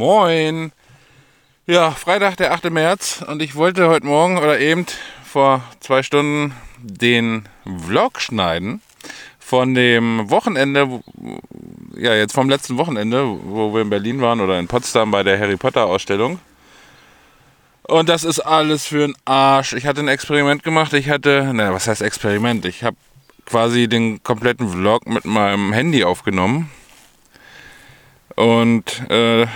Moin! Ja, Freitag, der 8. März und ich wollte heute Morgen oder eben vor zwei Stunden den Vlog schneiden von dem Wochenende, ja, jetzt vom letzten Wochenende, wo wir in Berlin waren oder in Potsdam bei der Harry Potter Ausstellung. Und das ist alles für einen Arsch. Ich hatte ein Experiment gemacht. Ich hatte, naja, was heißt Experiment? Ich habe quasi den kompletten Vlog mit meinem Handy aufgenommen. Und äh,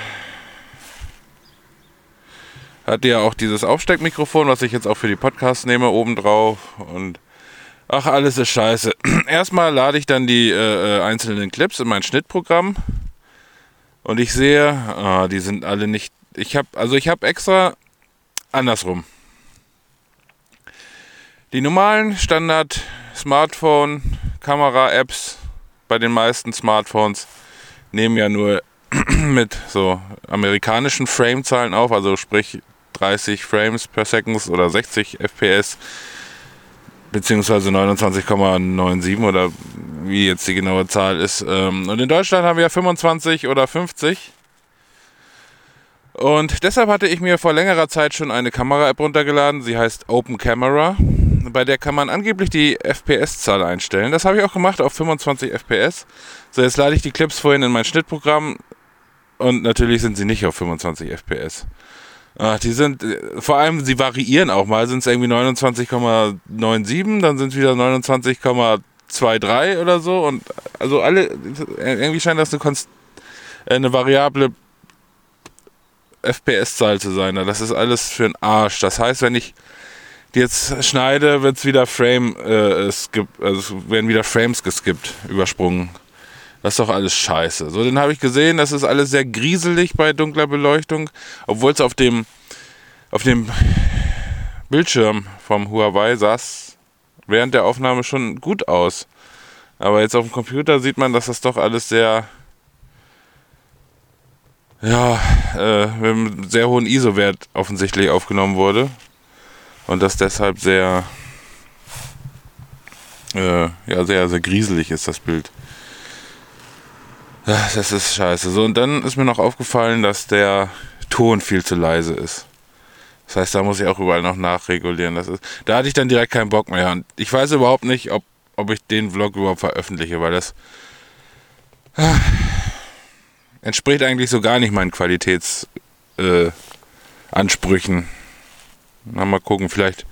hatte ja auch dieses Aufsteckmikrofon, was ich jetzt auch für die Podcasts nehme, oben drauf. Und ach, alles ist scheiße. Erstmal lade ich dann die äh, äh, einzelnen Clips in mein Schnittprogramm. Und ich sehe, ah, die sind alle nicht. Ich habe, also ich habe extra andersrum. Die normalen Standard Smartphone Kamera Apps bei den meisten Smartphones nehmen ja nur mit so amerikanischen Frame-Zahlen auf, also sprich 30 Frames per Second oder 60 FPS beziehungsweise 29,97 oder wie jetzt die genaue Zahl ist. Ähm, und in Deutschland haben wir 25 oder 50. Und deshalb hatte ich mir vor längerer Zeit schon eine Kamera-App runtergeladen. Sie heißt Open Camera. Bei der kann man angeblich die FPS-Zahl einstellen. Das habe ich auch gemacht auf 25 FPS. So, jetzt lade ich die Clips vorhin in mein Schnittprogramm. Und natürlich sind sie nicht auf 25 FPS. Ach, die sind, vor allem, sie variieren auch mal. Sind es irgendwie 29,97, dann sind es wieder 29,23 oder so. Und also alle, irgendwie scheint das eine, Konst eine variable FPS-Zahl zu sein. Das ist alles für den Arsch. Das heißt, wenn ich die jetzt schneide, wird es wieder Frame, äh, skip, also werden wieder Frames geskippt, übersprungen. Das ist doch alles scheiße. So, den habe ich gesehen, das ist alles sehr grieselig bei dunkler Beleuchtung, obwohl es auf dem, auf dem Bildschirm vom Huawei saß während der Aufnahme schon gut aus. Aber jetzt auf dem Computer sieht man, dass das doch alles sehr ja, äh, mit einem sehr hohen ISO-Wert offensichtlich aufgenommen wurde. Und das deshalb sehr, äh, ja, sehr, sehr grieselig ist, das Bild. Das ist scheiße. So, und dann ist mir noch aufgefallen, dass der Ton viel zu leise ist. Das heißt, da muss ich auch überall noch nachregulieren. Das ist, da hatte ich dann direkt keinen Bock mehr. Und ich weiß überhaupt nicht, ob, ob ich den Vlog überhaupt veröffentliche, weil das entspricht eigentlich so gar nicht meinen Qualitätsansprüchen. Äh, mal gucken, vielleicht,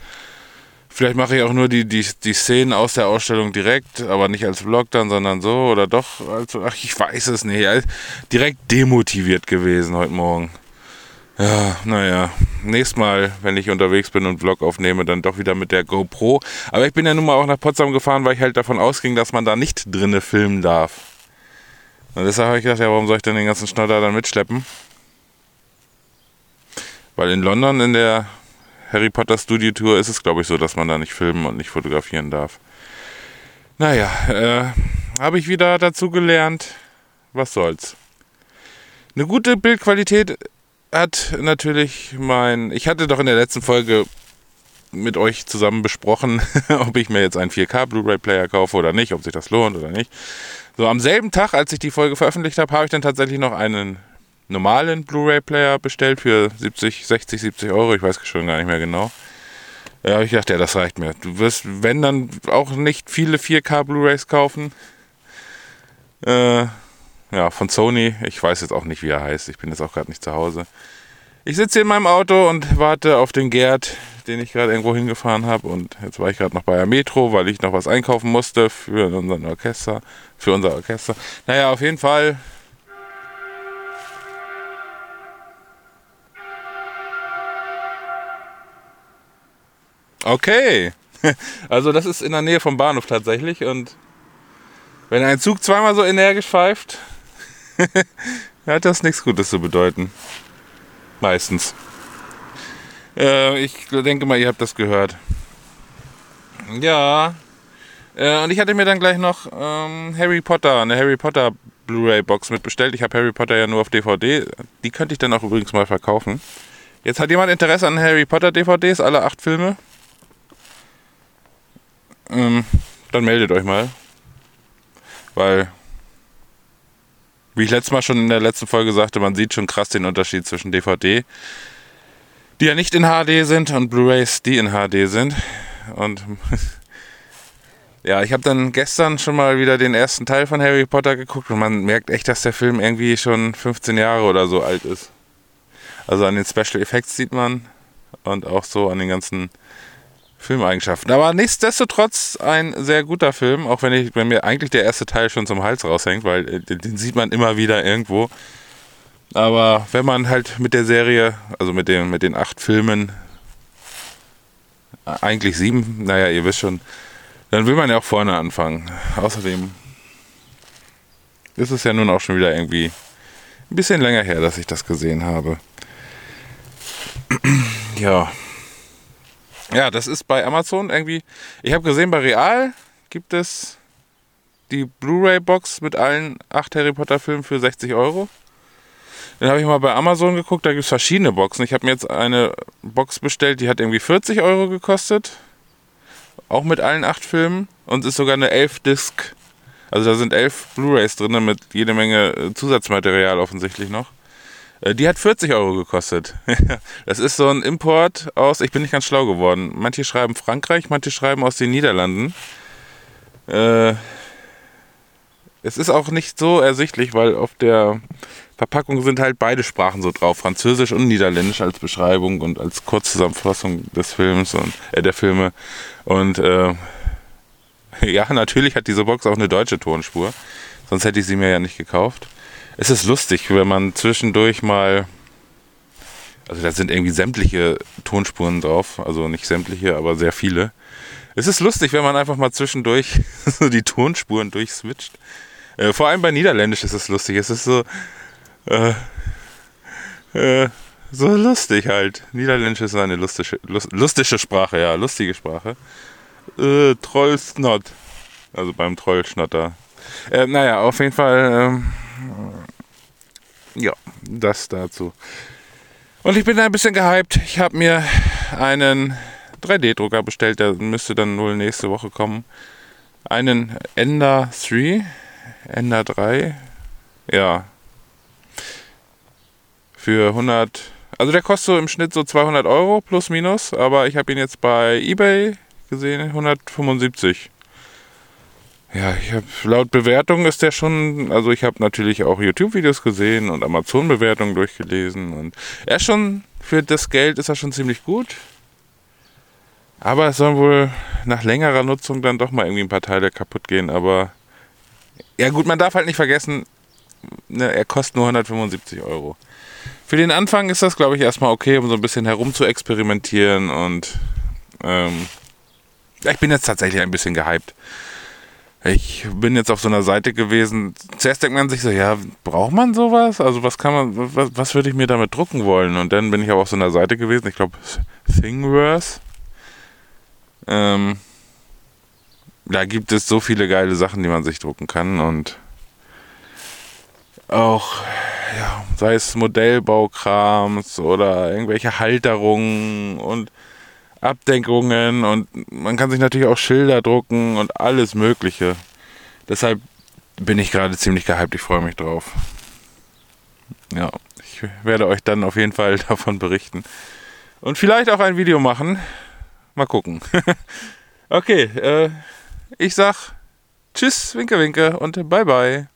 vielleicht mache ich auch nur die, die, die Szenen aus der Ausstellung direkt, aber nicht als Vlog dann, sondern so oder doch. Also, ach, ich weiß es nicht. Direkt demotiviert gewesen heute Morgen. Ja, naja. Nächstes Mal, wenn ich unterwegs bin und Vlog aufnehme, dann doch wieder mit der GoPro. Aber ich bin ja nun mal auch nach Potsdam gefahren, weil ich halt davon ausging, dass man da nicht drinne filmen darf. Und deshalb habe ich gedacht, ja, warum soll ich denn den ganzen Schnodder dann mitschleppen? Weil in London in der Harry Potter Studio Tour ist es, glaube ich, so, dass man da nicht filmen und nicht fotografieren darf. Naja, äh, habe ich wieder dazu gelernt. Was soll's. Eine gute Bildqualität hat natürlich mein. Ich hatte doch in der letzten Folge mit euch zusammen besprochen, ob ich mir jetzt einen 4K Blu-ray Player kaufe oder nicht, ob sich das lohnt oder nicht. So, am selben Tag, als ich die Folge veröffentlicht habe, habe ich dann tatsächlich noch einen normalen Blu-ray-Player bestellt für 70, 60, 70 Euro. Ich weiß schon gar nicht mehr genau. Ja, ich gedacht, ja, das reicht mir. Du wirst, wenn dann auch nicht viele 4K Blu-rays kaufen. Äh, ja, von Sony. Ich weiß jetzt auch nicht, wie er heißt. Ich bin jetzt auch gerade nicht zu Hause. Ich sitze hier in meinem Auto und warte auf den Gerd, den ich gerade irgendwo hingefahren habe. Und jetzt war ich gerade noch bei der Metro, weil ich noch was einkaufen musste für unseren Orchester, für unser Orchester. Naja, auf jeden Fall. Okay. Also das ist in der Nähe vom Bahnhof tatsächlich und wenn ein Zug zweimal so energisch pfeift, hat das nichts Gutes zu bedeuten. Meistens. Äh, ich denke mal, ihr habt das gehört. Ja. Äh, und ich hatte mir dann gleich noch ähm, Harry Potter, eine Harry Potter Blu-ray-Box mitbestellt. Ich habe Harry Potter ja nur auf DVD. Die könnte ich dann auch übrigens mal verkaufen. Jetzt hat jemand Interesse an Harry Potter DVDs, alle acht Filme? Ähm, dann meldet euch mal. Weil wie ich letztes Mal schon in der letzten Folge sagte, man sieht schon krass den Unterschied zwischen DVD, die ja nicht in HD sind, und Blu-rays, die in HD sind. Und ja, ich habe dann gestern schon mal wieder den ersten Teil von Harry Potter geguckt und man merkt echt, dass der Film irgendwie schon 15 Jahre oder so alt ist. Also an den Special Effects sieht man und auch so an den ganzen Filmeigenschaften. Aber nichtsdestotrotz ein sehr guter Film, auch wenn, ich, wenn mir eigentlich der erste Teil schon zum Hals raushängt, weil äh, den, den sieht man immer wieder irgendwo. Aber wenn man halt mit der Serie, also mit, dem, mit den acht Filmen, äh, eigentlich sieben, naja, ihr wisst schon, dann will man ja auch vorne anfangen. Außerdem ist es ja nun auch schon wieder irgendwie ein bisschen länger her, dass ich das gesehen habe. ja. Ja, das ist bei Amazon irgendwie. Ich habe gesehen, bei Real gibt es die Blu-ray-Box mit allen acht Harry Potter-Filmen für 60 Euro. Dann habe ich mal bei Amazon geguckt, da gibt es verschiedene Boxen. Ich habe mir jetzt eine Box bestellt, die hat irgendwie 40 Euro gekostet. Auch mit allen acht Filmen. Und ist sogar eine 11-Disc. Also da sind elf Blu-rays drin mit jede Menge äh, Zusatzmaterial offensichtlich noch. Äh, die hat 40 Euro gekostet. das ist so ein Import aus, ich bin nicht ganz schlau geworden. Manche schreiben Frankreich, manche schreiben aus den Niederlanden. Äh, es ist auch nicht so ersichtlich, weil auf der Verpackung sind halt beide Sprachen so drauf, Französisch und Niederländisch als Beschreibung und als Kurzzusammenfassung des Films und äh, der Filme. Und äh, ja, natürlich hat diese Box auch eine deutsche Tonspur, sonst hätte ich sie mir ja nicht gekauft es ist lustig, wenn man zwischendurch mal, also da sind irgendwie sämtliche Tonspuren drauf, also nicht sämtliche, aber sehr viele. Es ist lustig, wenn man einfach mal zwischendurch so die Tonspuren durchswitcht. Äh, vor allem bei Niederländisch ist es lustig. Es ist so, äh, äh, so lustig halt. Niederländisch ist eine lustige, lustige Sprache, ja, lustige Sprache. Äh, Trollsnot. Also beim Trollschnotter. Äh, naja, auf jeden Fall. Ähm, ja, das dazu. Und ich bin ein bisschen gehypt. Ich habe mir einen 3D-Drucker bestellt, der müsste dann wohl nächste Woche kommen. Einen Ender 3, Ender 3, ja. Für 100, also der kostet so im Schnitt so 200 Euro plus minus, aber ich habe ihn jetzt bei eBay gesehen, 175. Ja, ich habe laut Bewertung ist der schon, also ich habe natürlich auch YouTube-Videos gesehen und Amazon-Bewertungen durchgelesen und er ist schon, für das Geld ist er schon ziemlich gut. Aber es sollen wohl nach längerer Nutzung dann doch mal irgendwie ein paar Teile kaputt gehen, aber ja gut, man darf halt nicht vergessen, ne, er kostet nur 175 Euro. Für den Anfang ist das, glaube ich, erstmal okay, um so ein bisschen herum zu experimentieren und ähm, ich bin jetzt tatsächlich ein bisschen gehypt. Ich bin jetzt auf so einer Seite gewesen. Zuerst denkt man sich so, ja, braucht man sowas? Also was kann man, was, was würde ich mir damit drucken wollen? Und dann bin ich auch auf so einer Seite gewesen, ich glaube Thingiverse. Ähm, da gibt es so viele geile Sachen, die man sich drucken kann und auch, ja, sei es Modellbaukrams oder irgendwelche Halterungen und Abdeckungen und man kann sich natürlich auch Schilder drucken und alles Mögliche. Deshalb bin ich gerade ziemlich gehypt. Ich freue mich drauf. Ja, ich werde euch dann auf jeden Fall davon berichten. Und vielleicht auch ein Video machen. Mal gucken. okay, äh, ich sag Tschüss, Winke, Winke und bye bye.